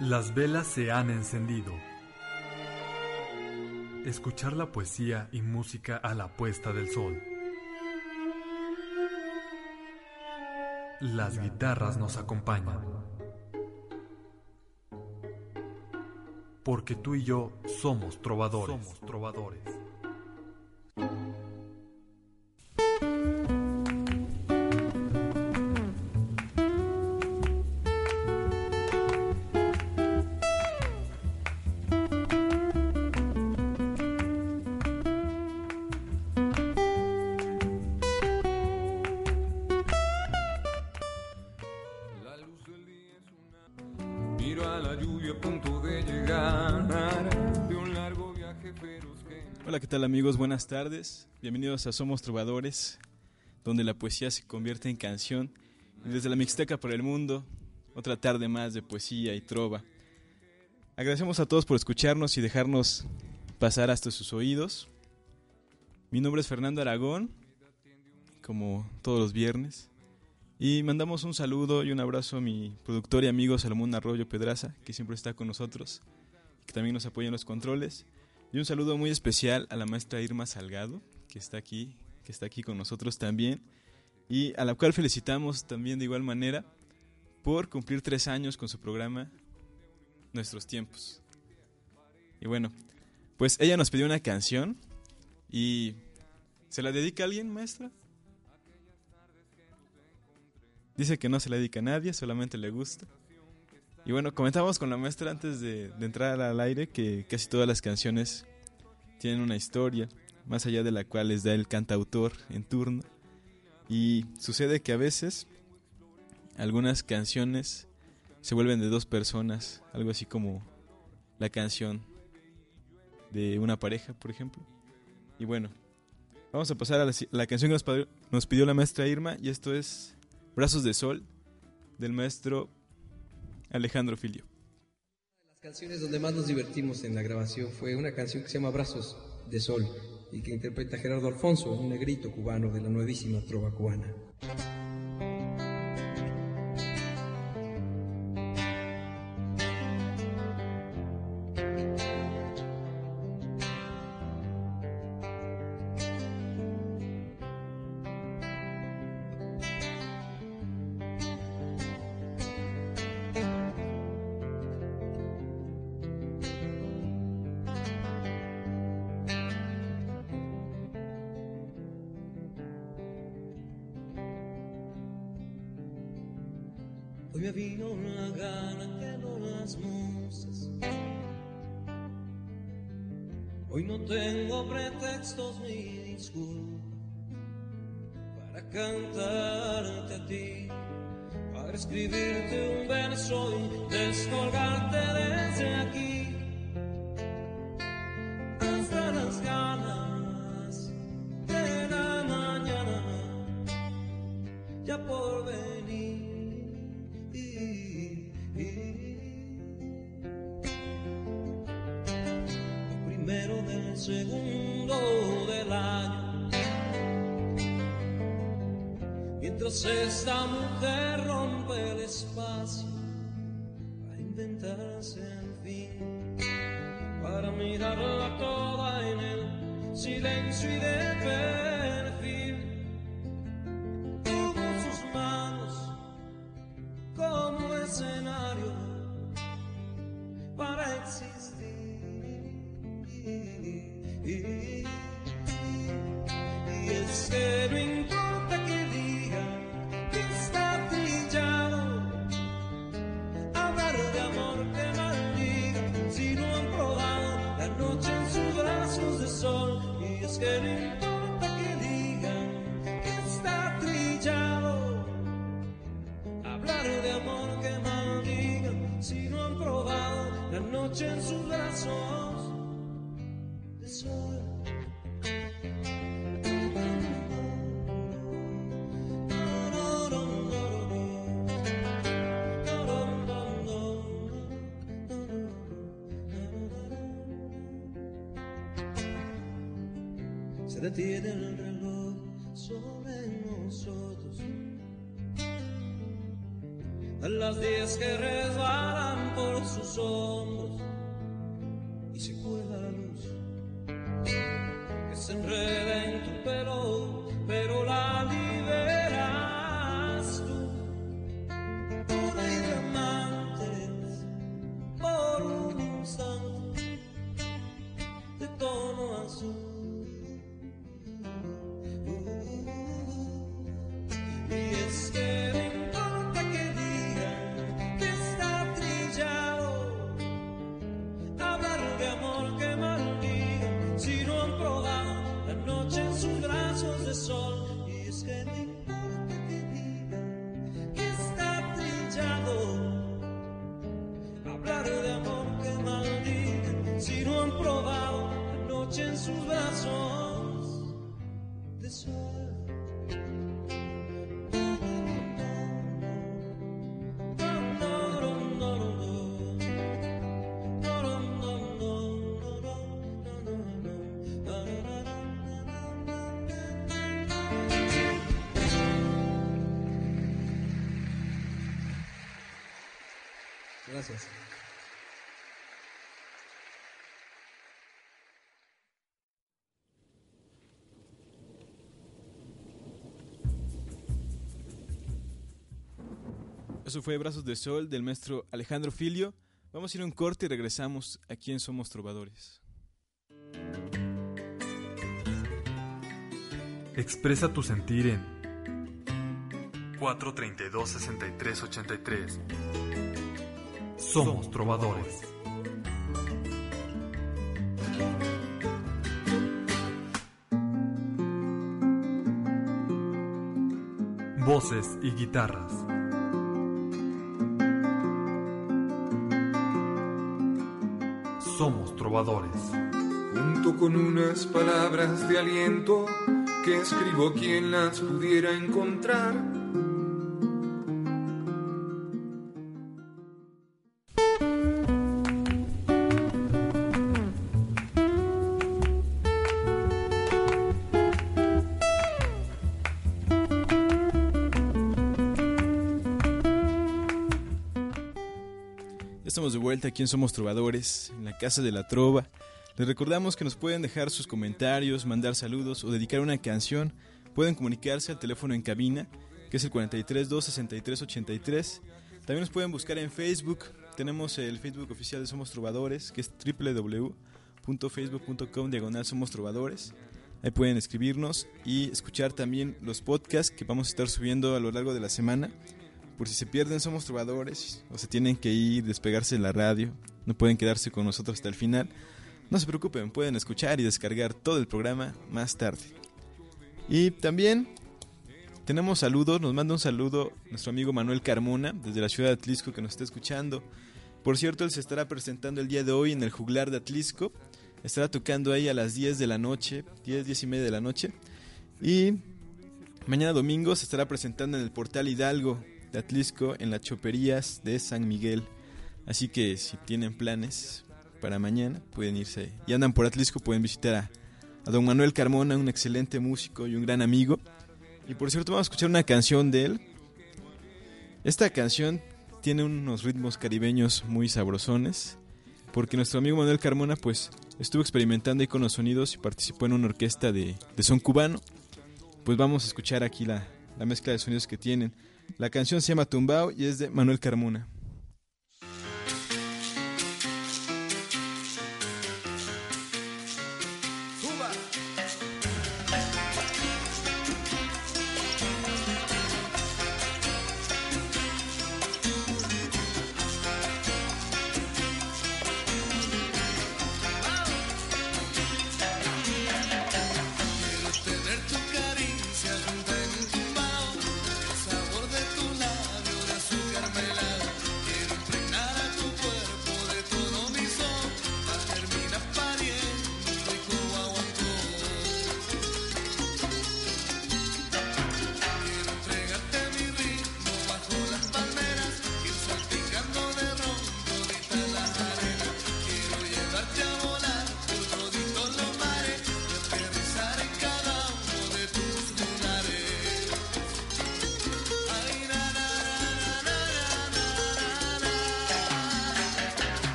Las velas se han encendido. Escuchar la poesía y música a la puesta del sol. Las guitarras nos acompañan. Porque tú y yo somos trovadores. Somos trovadores. Tal amigos? Buenas tardes. Bienvenidos a Somos Trovadores, donde la poesía se convierte en canción. Y desde la Mixteca por el Mundo, otra tarde más de poesía y trova. Agradecemos a todos por escucharnos y dejarnos pasar hasta sus oídos. Mi nombre es Fernando Aragón, como todos los viernes. Y mandamos un saludo y un abrazo a mi productor y amigo Salomón Arroyo Pedraza, que siempre está con nosotros, que también nos apoya en los controles. Y un saludo muy especial a la maestra Irma Salgado, que está aquí, que está aquí con nosotros también, y a la cual felicitamos también de igual manera por cumplir tres años con su programa Nuestros Tiempos. Y bueno, pues ella nos pidió una canción y ¿se la dedica a alguien, maestra? Dice que no se la dedica a nadie, solamente le gusta. Y bueno, comentábamos con la maestra antes de, entrar al aire que casi todas las canciones tienen una historia, más allá de la cual les da el cantautor en turno. Y sucede que a veces algunas canciones se vuelven de dos personas, algo así como la canción de una pareja, por ejemplo. Y bueno, vamos a pasar a la, canción que nos pidió la maestra Irma, y esto es Brazos de Sol, del maestro Alejandro Filio. Las canciones donde más nos divertimos en la grabación fue una canción que se llama Brazos de Sol y que interpreta Gerardo Alfonso, un negrito cubano de la nuevísima trova cubana. Inventarse al fin, para mirarla toda en el silencio y de perfil. Se detiene Eso fue Brazos de Sol del maestro Alejandro Filio. Vamos a ir a un corte y regresamos aquí en Somos Trovadores. Expresa tu sentir en 432-6383. Somos trovadores. Voces y guitarras. Somos trovadores. junto con unas palabras de aliento que escribo quien las pudiera encontrar. Aquí en Somos Trovadores, en la Casa de la Trova. Les recordamos que nos pueden dejar sus comentarios, mandar saludos o dedicar una canción. Pueden comunicarse al teléfono en cabina, que es el 43 263 83. También nos pueden buscar en Facebook. Tenemos el Facebook oficial de Somos Trovadores, que es www.facebook.com diagonal Somos Trovadores. Ahí pueden escribirnos y escuchar también los podcasts que vamos a estar subiendo a lo largo de la semana. Por si se pierden, somos trovadores o se tienen que ir, despegarse de la radio, no pueden quedarse con nosotros hasta el final. No se preocupen, pueden escuchar y descargar todo el programa más tarde. Y también tenemos saludos, nos manda un saludo nuestro amigo Manuel Carmona desde la ciudad de Atlisco que nos está escuchando. Por cierto, él se estará presentando el día de hoy en el juglar de Atlisco. Estará tocando ahí a las 10 de la noche, 10, 10 y media de la noche. Y mañana domingo se estará presentando en el portal Hidalgo Atlisco en las choperías de San Miguel. Así que si tienen planes para mañana, pueden irse. Y andan por Atlisco, pueden visitar a, a don Manuel Carmona, un excelente músico y un gran amigo. Y por cierto, vamos a escuchar una canción de él. Esta canción tiene unos ritmos caribeños muy sabrosones. Porque nuestro amigo Manuel Carmona, pues, estuvo experimentando ahí con los sonidos y participó en una orquesta de, de son cubano. Pues vamos a escuchar aquí la, la mezcla de sonidos que tienen. La canción se llama Tumbao y es de Manuel Carmona.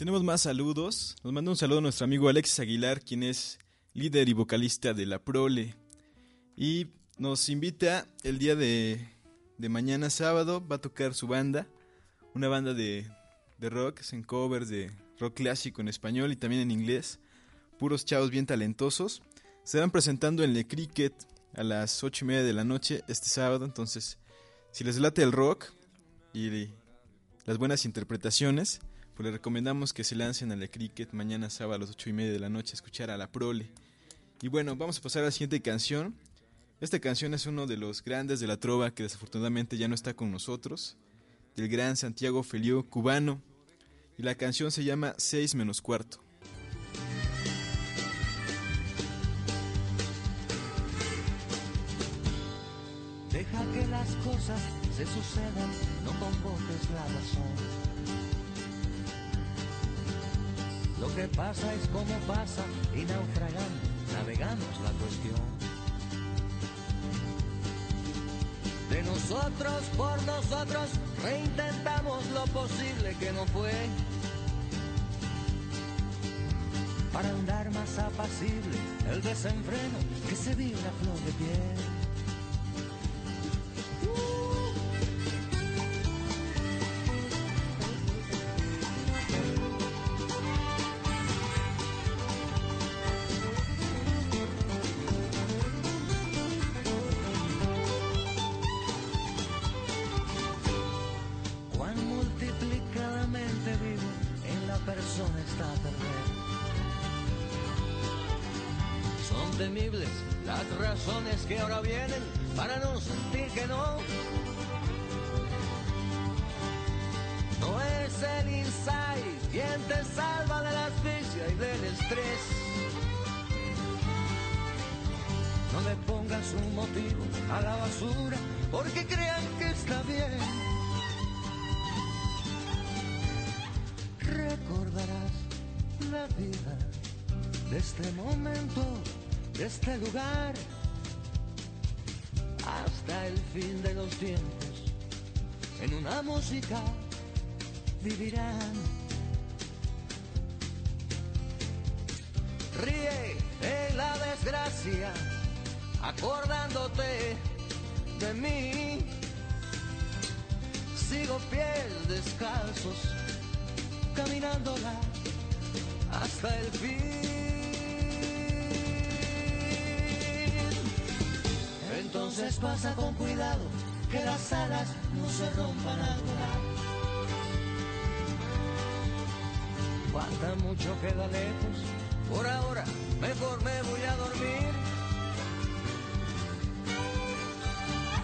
Tenemos más saludos. Nos manda un saludo nuestro amigo Alexis Aguilar, quien es líder y vocalista de La Prole. Y nos invita el día de, mañana sábado, va a tocar su banda, una banda de, de rock, en covers de rock clásico en español y también en inglés. Puros chavos bien talentosos. Se van presentando en Le Cricket a las ocho y media de la noche este sábado. Entonces, si les late el rock y las buenas interpretaciones, pues les recomendamos que se lancen a Le Cricket mañana sábado a las ocho y media de la noche a escuchar a la prole. Y bueno, vamos a pasar a la siguiente canción. Esta canción es uno de los grandes de la trova que desafortunadamente ya no está con nosotros, del gran Santiago Feliu, cubano, y la canción se llama 6 menos cuarto. Deja que las cosas se sucedan, no convoques la razón. Lo que pasa es como pasa y naufragando, navegamos la cuestión. De nosotros por nosotros reintentamos lo posible que no fue. Para andar más apacible el desenfreno que se vive a flor de piel. Temibles las razones que ahora vienen para no sentir que no. No es el insight quien te salva de la asfixia y del estrés. No le pongas un motivo a la basura porque crean que está bien. recordarás la vida de este momento, de este lugar, hasta el fin de los tiempos. En una música vivirán. Ríe en la desgracia, acordándote de mí. Sigo pies descalzos caminándola hasta el fin. Entonces pasa con cuidado, que las alas no se rompan al volar. Falta mucho, queda lejos, por ahora mejor me voy a dormir.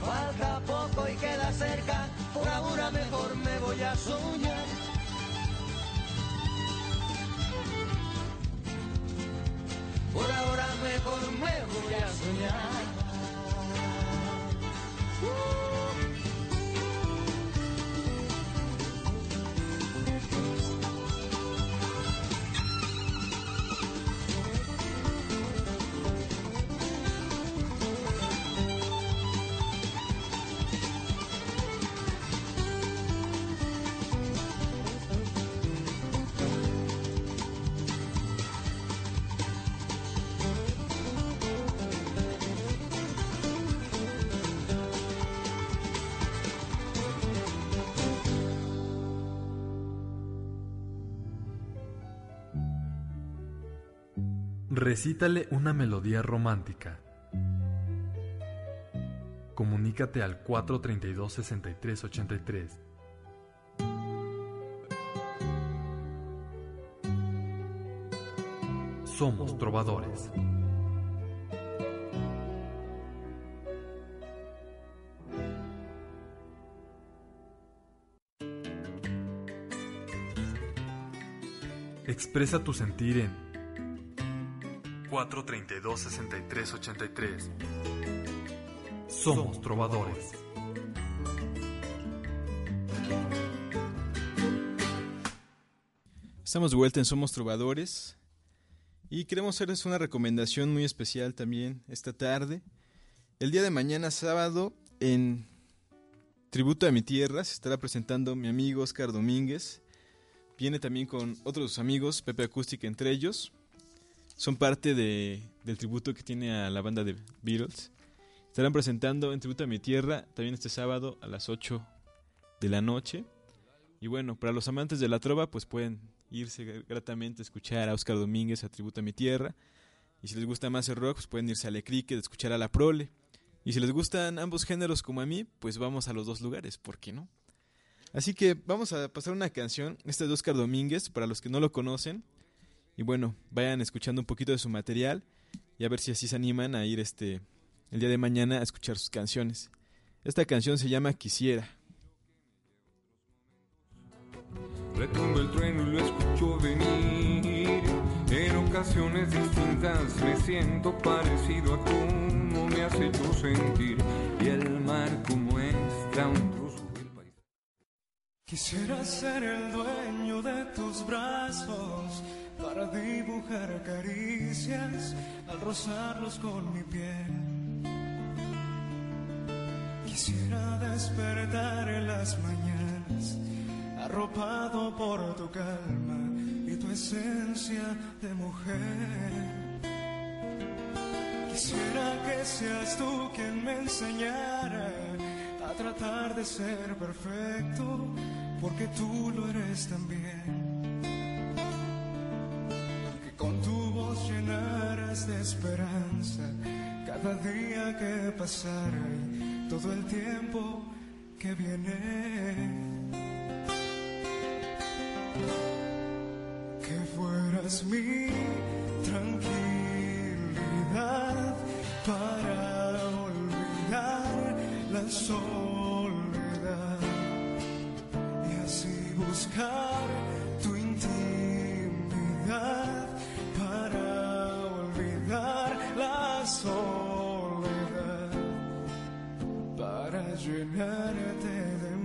Falta poco y queda cerca, por ahora mejor me voy a soñar. Por ahora mejor me voy a soñar. Yeah. Recítale una melodía romántica. Comunícate al 432-6383. Somos trovadores. Expresa tu sentir en 432-6383. Somos trovadores. Estamos de vuelta en Somos Trovadores y queremos hacerles una recomendación muy especial también esta tarde. El día de mañana sábado en Tributo a mi Tierra se estará presentando mi amigo Oscar Domínguez Viene también con otros amigos, Pepe Acústica entre ellos. Son parte de, del tributo que tiene a la banda de Beatles. Estarán presentando en Tributo a mi Tierra también este sábado a las 8 de la noche. Y bueno, para los amantes de la trova, pues pueden irse gratamente a escuchar a Oscar Domínguez a Tributo a mi Tierra. Y si les gusta más el rock, pues pueden irse al Ecrique de escuchar a La Prole. Y si les gustan ambos géneros como a mí, pues vamos a los dos lugares, ¿por qué no? Así que vamos a pasar una canción, esta es de Oscar Domínguez, para los que no lo conocen. Y bueno, vayan escuchando un poquito de su material y a ver si así se animan a ir este el día de mañana a escuchar sus canciones. Esta canción se llama Quisiera. Retumba el trueno y lo escucho venir. En ocasiones distintas me siento parecido a cómo me has hecho sentir. Y el mar como muestra un. Quisiera ser el dueño de tus brazos para dibujar caricias al rozarlos con mi piel. Quisiera despertar en las mañanas arropado por tu calma y tu esencia de mujer. Quisiera que seas tú quien me enseñara tratar de ser perfecto, porque tú lo eres también. Que con tu voz llenaras de esperanza cada día que pasara y todo el tiempo que viene. Que fueras mi tranquilidad para la soledad y así buscar tu intimidad para olvidar la soledad para llenarte de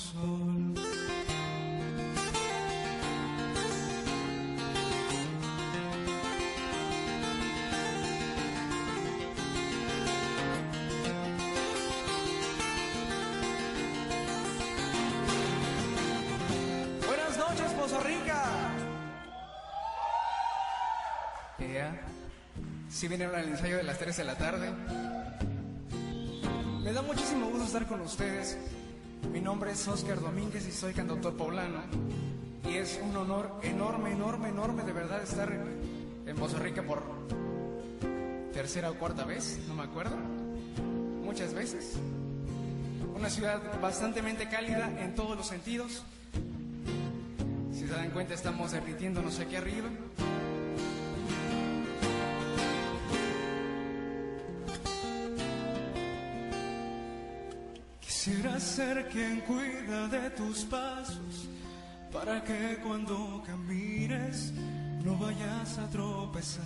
sol. Buenas noches, Poza Rica. Si vinieron al ensayo de las 3 de la tarde. Me da muchísimo gusto estar con ustedes. Mi nombre es Oscar Domínguez y soy cantautor poblano. Y es un honor enorme, enorme, enorme de verdad estar en Poza Rica por tercera o cuarta vez, no me acuerdo. Muchas veces. Una ciudad bastante cálida en todos los sentidos. Si se dan cuenta, estamos derritiéndonos aquí arriba. Ser quien cuida de tus pasos para que cuando camines no vayas a tropezar.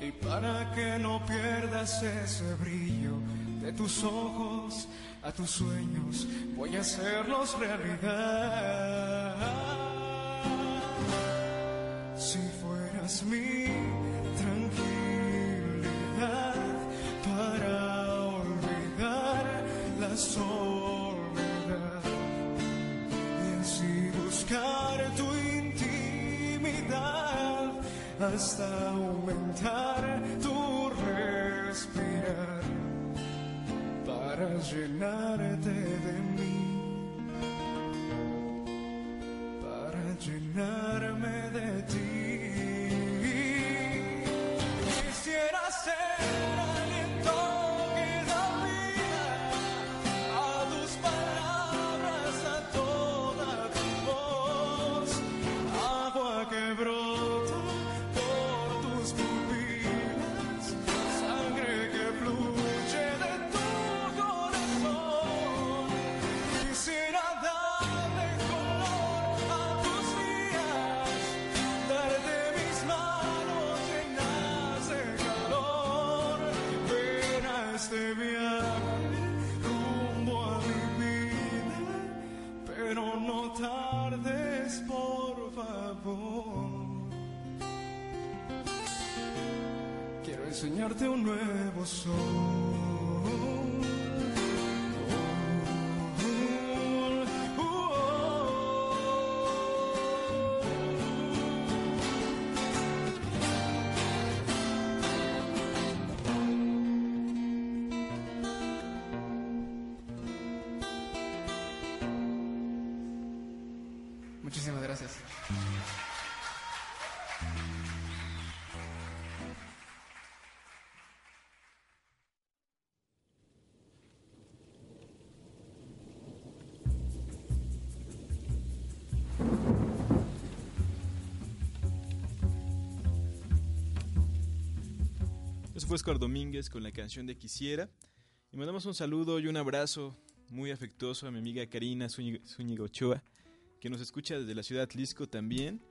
Y para que no pierdas ese brillo de tus ojos a tus sueños, voy a hacerlos realidad. Si fueras mi hasta aumentar tu respirar para llenarte de sou. Eso fue Oscar Domínguez con la canción de Quisiera. Y mandamos un saludo y un abrazo muy afectuoso a mi amiga Karina Zúñiga Ochoa, que nos escucha desde la ciudad Atlisco también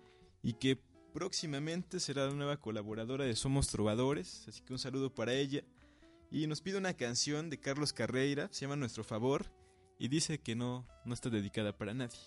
y que próximamente será la nueva colaboradora de Somos Trovadores. Así que un saludo para ella. Y nos pide una canción de Carlos Carreira, se llama Nuestro Favor, y dice que no, no está dedicada para nadie.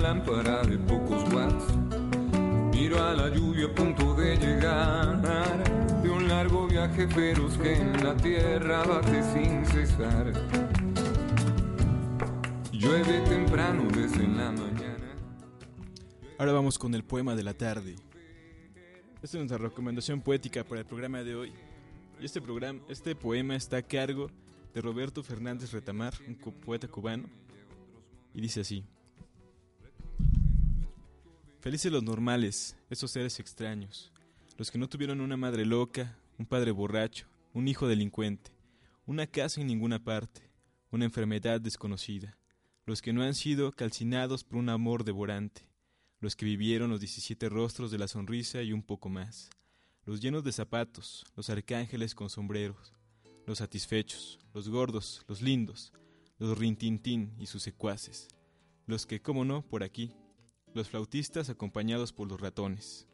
Lámpara de pocos watts. Miro a la lluvia a punto de llegar de un largo viaje feroz que en la tierra bate sin cesar. Llueve temprano desde la mañana. Ahora vamos con el poema de la tarde. Esta es nuestra recomendación poética para el programa de hoy. Y este, programa, este poema está a cargo de Roberto Fernández Retamar, un poeta cubano, y dice así. Felices los normales, esos seres extraños, los que no tuvieron una madre loca, un padre borracho, un hijo delincuente, una casa en ninguna parte, una enfermedad desconocida, los que no han sido calcinados por un amor devorante, los que vivieron los diecisiete rostros de la sonrisa y un poco más, los llenos de zapatos, los arcángeles con sombreros, los satisfechos, los gordos, los lindos, los rintintín y sus secuaces, los que, como no, por aquí, los flautistas acompañados por los ratones,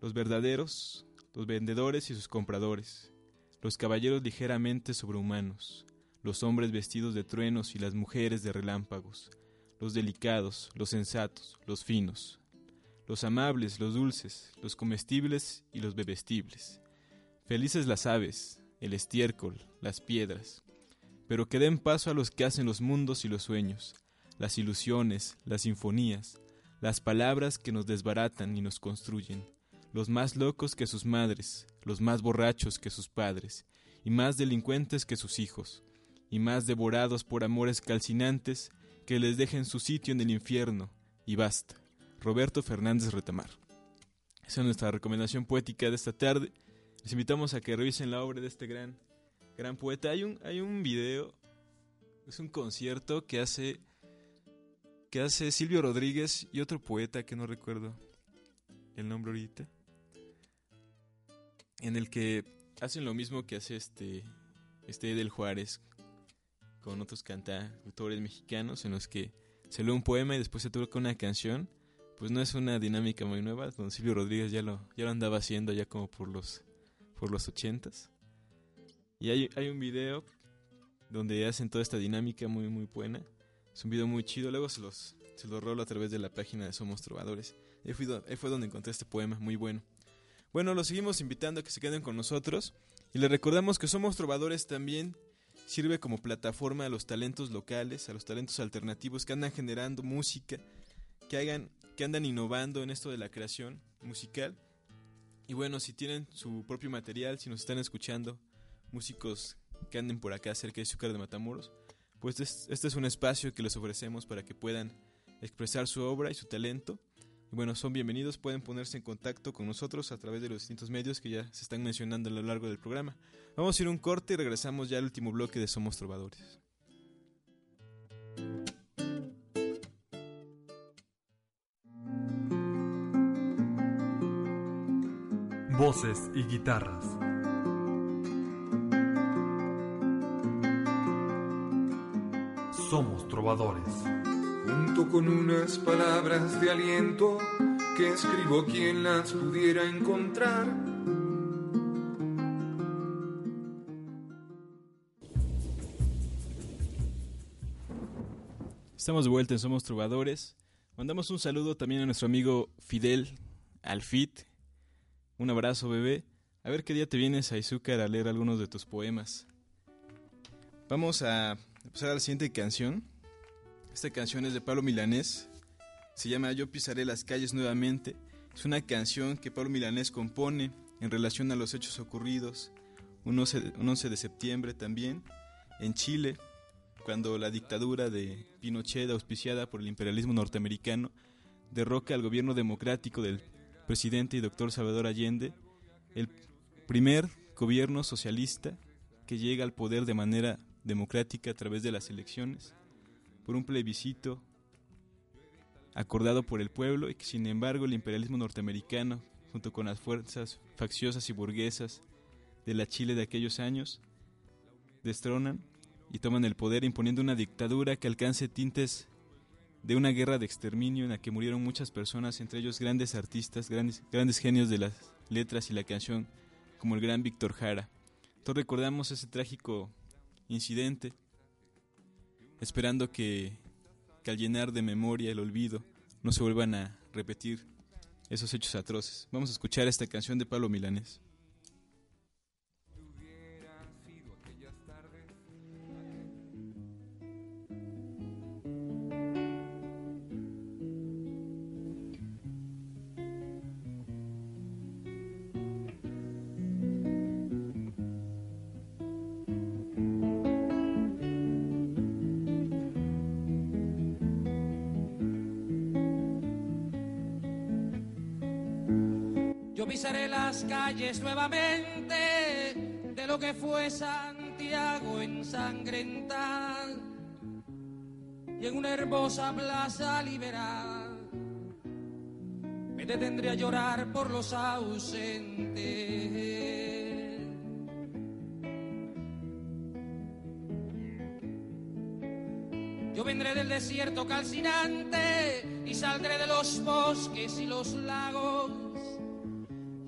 los verdaderos, los vendedores y sus compradores, los caballeros ligeramente sobrehumanos, los hombres vestidos de truenos y las mujeres de relámpagos, los delicados, los sensatos, los finos, los amables, los dulces, los comestibles y los bebestibles. Felices las aves, el estiércol, las piedras, pero que den paso a los que hacen los mundos y los sueños, las ilusiones, las sinfonías, las palabras que nos desbaratan y nos construyen, los más locos que sus madres, los más borrachos que sus padres, y más delincuentes que sus hijos, y más devorados por amores calcinantes que les dejen su sitio en el infierno, y basta. Roberto Fernández Retamar. Esa es nuestra recomendación poética de esta tarde. Les invitamos a que revisen la obra de este gran, gran poeta. Hay un, hay un video, es un concierto que hace, que hace Silvio Rodríguez y otro poeta que no recuerdo el nombre ahorita, en el que hacen lo mismo que hace este, este Edel Juárez con otros cantautores mexicanos en los que se lee un poema y después se toca una canción, pues no es una dinámica muy nueva. Don Silvio Rodríguez ya lo, ya lo andaba haciendo ya como por los, por los ochentas. Y hay, hay un video donde hacen toda esta dinámica muy, muy buena. Es un video muy chido. Luego se los, se los rolo a través de la página de Somos Trovadores. Ahí, fui, ahí fue donde encontré este poema, muy bueno. Bueno, los seguimos invitando a que se queden con nosotros. Y les recordamos que Somos Trovadores también sirve como plataforma a los talentos locales, a los talentos alternativos que andan generando música, que hagan, que andan innovando en esto de la creación musical. Y bueno, si tienen su propio material, si nos están escuchando, músicos que anden por acá cerca de Azúcar de Matamoros, pues este es un espacio que les ofrecemos para que puedan expresar su obra y su talento. Y bueno, son bienvenidos, pueden ponerse en contacto con nosotros a través de los distintos medios que ya se están mencionando a lo largo del programa. Vamos a ir un corte y regresamos ya al último bloque de Somos Trovadores. Voces y guitarras. Somos trovadores. Junto con unas palabras de aliento que escribo quien las pudiera encontrar. Estamos de vuelta en Somos Trovadores. Mandamos un saludo también a nuestro amigo Fidel Alfit. Un abrazo, bebé. A ver qué día te vienes a Izúcar a leer algunos de tus poemas. Vamos a a la siguiente canción. Esta canción es de Pablo Milanés. Se llama Yo pisaré las calles nuevamente. Es una canción que Pablo Milanés compone en relación a los hechos ocurridos un 11, de septiembre también en Chile, cuando la dictadura de Pinochet, auspiciada por el imperialismo norteamericano, derroca al gobierno democrático del presidente y doctor Salvador Allende, el primer gobierno socialista que llega al poder de manera democrática a través de las elecciones, por un plebiscito acordado por el pueblo y que sin embargo el imperialismo norteamericano, junto con las fuerzas facciosas y burguesas de la Chile de aquellos años, destronan y toman el poder imponiendo una dictadura que alcance tintes de una guerra de exterminio en la que murieron muchas personas, entre ellos grandes artistas, grandes, grandes genios de las letras y la canción, como el gran Víctor Jara. Todos recordamos ese trágico incidente, esperando que que al llenar de memoria el olvido no se vuelvan a repetir esos hechos atroces. Vamos a escuchar esta canción de Pablo Milanés. Pisaré las calles nuevamente de lo que fue Santiago ensangrentada y en una hermosa plaza liberal me detendré a llorar por los ausentes. Yo vendré del desierto calcinante y saldré de los bosques y los lagos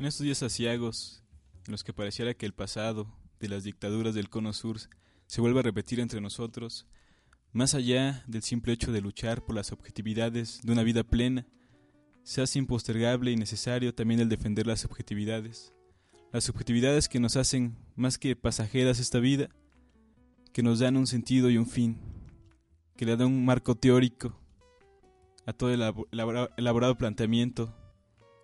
En estos días asiagos, en los que pareciera que el pasado de las dictaduras del Cono Sur se vuelve a repetir entre nosotros, más allá del simple hecho de luchar por las objetividades de una vida plena, se hace impostergable y necesario también el defender las objetividades, las objetividades que nos hacen más que pasajeras esta vida, que nos dan un sentido y un fin, que le dan un marco teórico a todo el elaborado planteamiento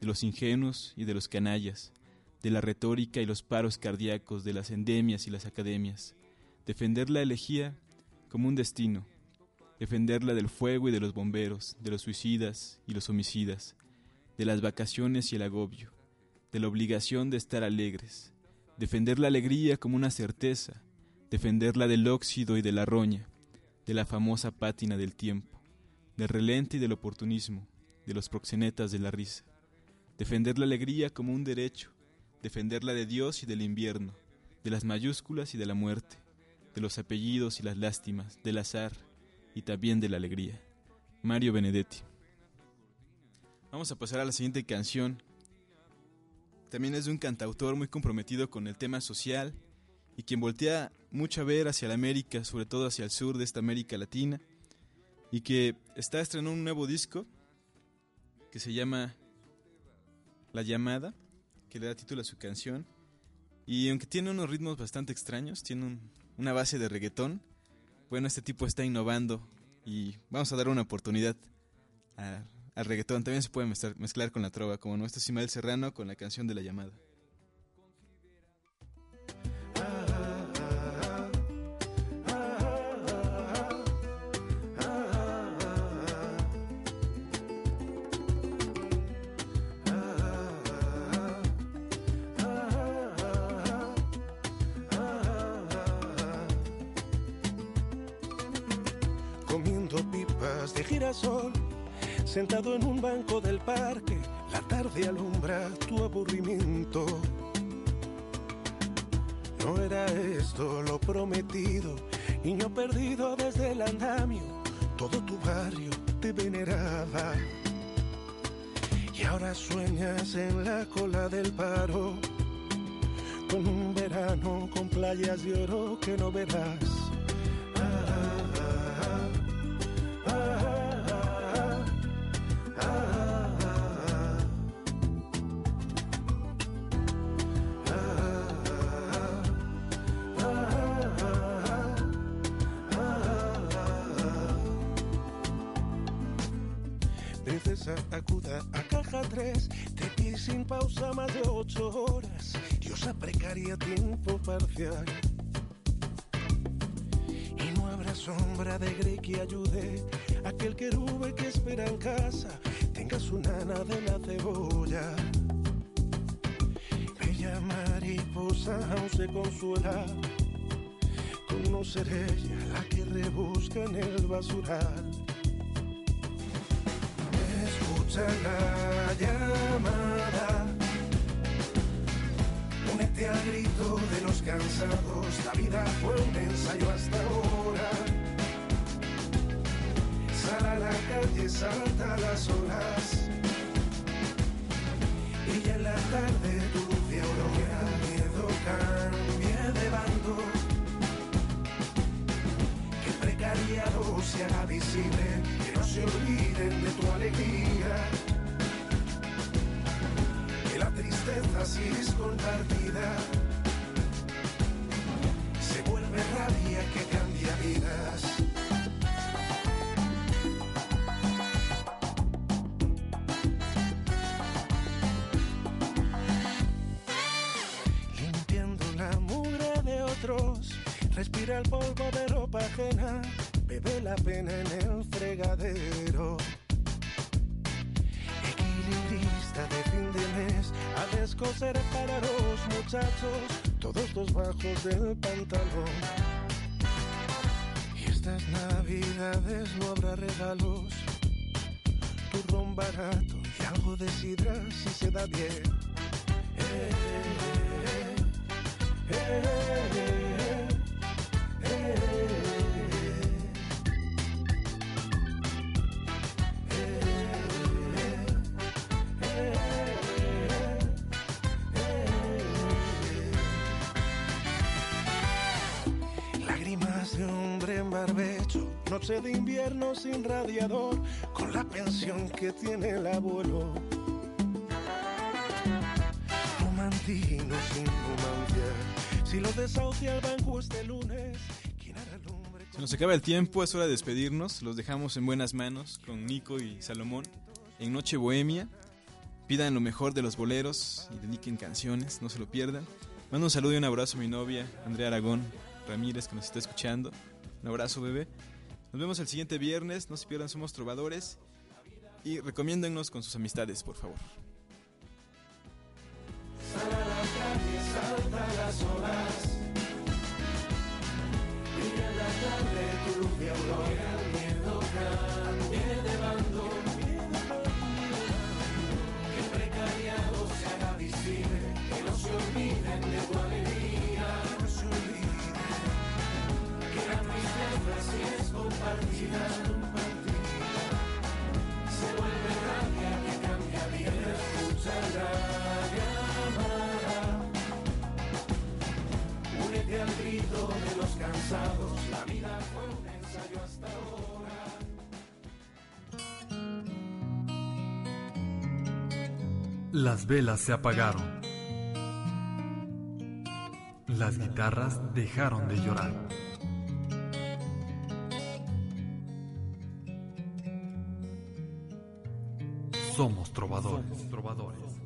de los ingenuos y de los canallas, de la retórica y los paros cardíacos, de las endemias y las academias, defender la elegía como un destino, defenderla del fuego y de los bomberos, de los suicidas y los homicidas, de las vacaciones y el agobio, de la obligación de estar alegres, defender la alegría como una certeza, defenderla del óxido y de la roña, de la famosa pátina del tiempo, del relente y del oportunismo, de los proxenetas de la risa defender la alegría como un derecho, defenderla de Dios y del invierno, de las mayúsculas y de la muerte, de los apellidos y las lástimas, del azar y también de la alegría. Mario Benedetti. Vamos a pasar a la siguiente canción. También es de un cantautor muy comprometido con el tema social y quien voltea mucho a ver hacia la América, sobre todo hacia el sur de esta América Latina, y que está estrenando un nuevo disco que se llama la llamada, que le da título a su canción. Y aunque tiene unos ritmos bastante extraños, tiene una base de reggaetón, bueno, este tipo está innovando y vamos a dar una oportunidad al reggaetón, también se puede mezclar, con la trova, como nuestro Ismael Serrano con la canción de la llamada. Sentado en un banco del parque, la tarde alumbra tu aburrimiento. No era esto lo prometido, niño perdido desde el andamio, todo tu barrio te veneraba. Y ahora sueñas en la cola del paro, con un verano con playas de oro que no verás. Pausa más de ocho horas. Diosa precaria, tiempo parcial. Y no habrá sombra de grey que ayude a que el querube que espera en casa tenga su nana de la cebolla. Bella mariposa aún se consuela con no ser ella la que rebusca en el basural. Escucha la llamada. Únete al grito de los cansados. La vida fue un ensayo hasta ahora. Sal a la calle, salta las olas. Y en la tarde tu aurora. Miedo cambie de bando. Que el precariado se haga visible. Que no se olviden de tu alegría. Que la tristeza si es compartida se vuelve rabia que cambia vidas. Limpiando la mugre de otros, respira el polvo de ropa ajena, bebe la pena en el descoser para los muchachos, todos los bajos del pantalón. Y estas navidades no habrá regalos, turrón barato y algo de sidra si se da bien. Eh, eh, eh, sin radiador, con la pensión que tiene el abuelo. Romantino sin si lo desahucia el banco este lunes. Se nos acaba el tiempo, es hora de despedirnos. Los dejamos en buenas manos con Nico y Salomón en Noche Bohemia. Pidan lo mejor de los boleros y dediquen canciones, no se lo pierdan. Mando un saludo y un abrazo a mi novia, Andrea Aragón Ramírez, que nos está escuchando. Un abrazo, bebé. Nos vemos el siguiente viernes, no se pierdan, somos trovadores. Y recomiéndennos con sus amistades, por favor. Cansados. La vida fue un ensayo hasta ahora. Las velas se apagaron. Las guitarras dejaron de llorar. Somos trovadores. trovadores.